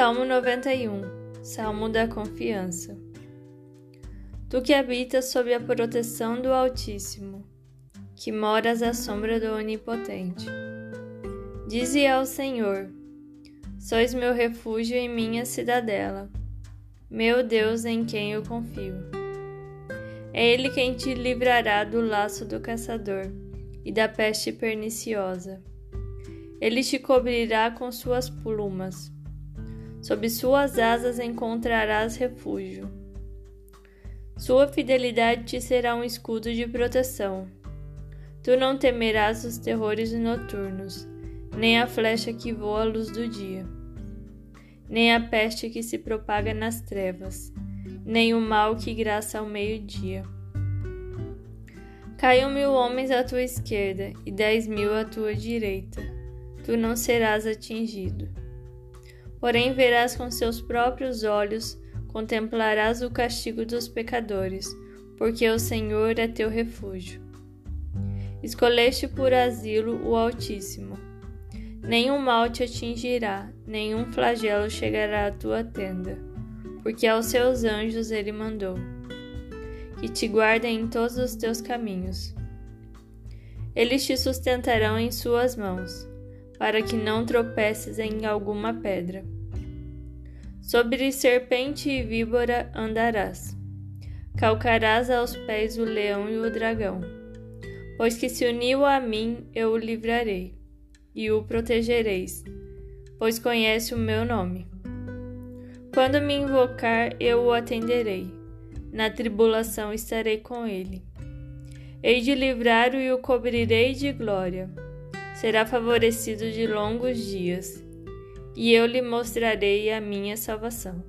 Salmo 91 Salmo da Confiança Tu que habitas sob a proteção do Altíssimo, que moras à sombra do Onipotente. Dize ao Senhor: Sois meu refúgio e minha cidadela, meu Deus em quem eu confio. É Ele quem te livrará do laço do caçador e da peste perniciosa. Ele te cobrirá com suas plumas. Sob suas asas encontrarás refúgio. Sua fidelidade te será um escudo de proteção. Tu não temerás os terrores noturnos, nem a flecha que voa à luz do dia, nem a peste que se propaga nas trevas, nem o mal que graça ao meio-dia. Caiam mil homens à tua esquerda e dez mil à tua direita, tu não serás atingido. Porém, verás com seus próprios olhos, contemplarás o castigo dos pecadores, porque o Senhor é teu refúgio. Escolheste por asilo o Altíssimo. Nenhum mal te atingirá, nenhum flagelo chegará à tua tenda, porque aos seus anjos ele mandou, que te guardem em todos os teus caminhos. Eles te sustentarão em suas mãos para que não tropeces em alguma pedra. Sobre serpente e víbora andarás. Calcarás aos pés o leão e o dragão. Pois que se uniu a mim, eu o livrarei, e o protegereis, pois conhece o meu nome. Quando me invocar, eu o atenderei. Na tribulação estarei com ele. Hei de livrar-o e o cobrirei de glória será favorecido de longos dias, e eu lhe mostrarei a minha salvação.